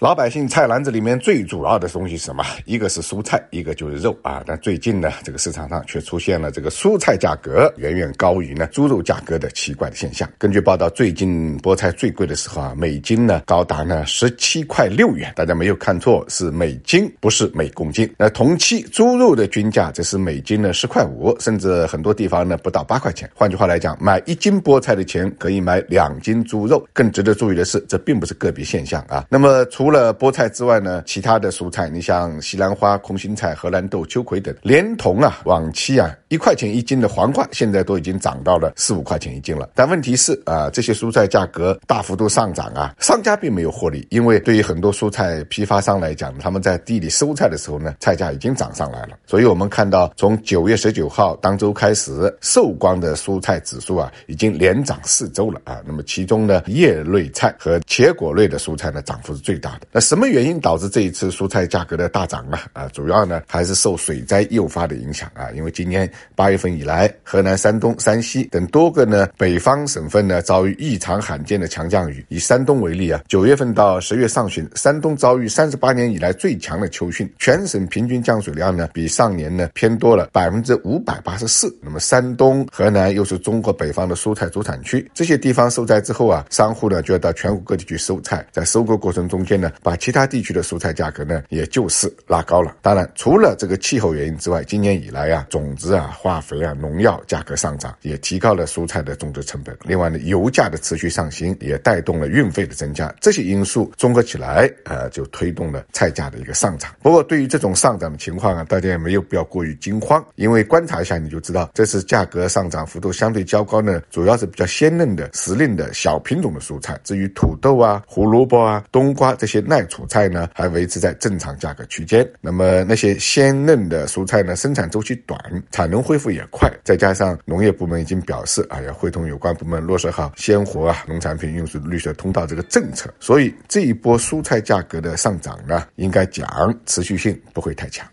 老百姓菜篮子里面最主要的东西是什么？一个是蔬菜，一个就是肉啊。但最近呢，这个市场上却出现了这个蔬菜价格远远高于呢猪肉价格的奇怪的现象。根据报道，最近菠菜最贵的时候啊，每斤呢高达呢十七块六元。大家没有看错，是每斤，不是每公斤。那同期猪肉的均价则是每斤呢十块五，甚至很多地方呢不到八块钱。换句话来讲，买一斤菠菜的钱可以买两斤猪肉。更值得注意的是，这并不是个别现象啊。那么除除了菠菜之外呢，其他的蔬菜，你像西兰花、空心菜、荷兰豆、秋葵等，连同啊，往期啊，一块钱一斤的黄瓜，现在都已经涨到了四五块钱一斤了。但问题是啊，这些蔬菜价格大幅度上涨啊，商家并没有获利，因为对于很多蔬菜批发商来讲，他们在地里收菜的时候呢，菜价已经涨上来了。所以我们看到，从九月十九号当周开始，寿光的蔬菜指数啊，已经连涨四周了啊。那么其中呢，叶类菜和茄果类的蔬菜呢，涨幅是最大的。那什么原因导致这一次蔬菜价格的大涨啊？啊，主要呢还是受水灾诱发的影响啊。因为今年八月份以来，河南、山东、山西等多个呢北方省份呢遭遇异常罕见的强降雨。以山东为例啊，九月份到十月上旬，山东遭遇三十八年以来最强的秋汛，全省平均降水量呢比上年呢偏多了百分之五百八十四。那么山东、河南又是中国北方的蔬菜主产区，这些地方受灾之后啊，商户呢就要到全国各地去收菜，在收购过程中间呢。把其他地区的蔬菜价格呢，也就是拉高了。当然，除了这个气候原因之外，今年以来啊，种子啊、化肥啊、农药价格上涨，也提高了蔬菜的种植成本。另外呢，油价的持续上行，也带动了运费的增加。这些因素综合起来，呃，就推动了菜价的一个上涨。不过，对于这种上涨的情况啊，大家也没有必要过于惊慌，因为观察一下你就知道，这次价格上涨幅度相对较高呢，主要是比较鲜嫩的、时令的小品种的蔬菜。至于土豆啊、胡萝卜啊、冬瓜这些。耐储菜呢还维持在正常价格区间，那么那些鲜嫩的蔬菜呢，生产周期短，产能恢复也快，再加上农业部门已经表示，啊，要会同有关部门落实好鲜活啊农产品运输绿色通道这个政策，所以这一波蔬菜价格的上涨呢，应该讲持续性不会太强。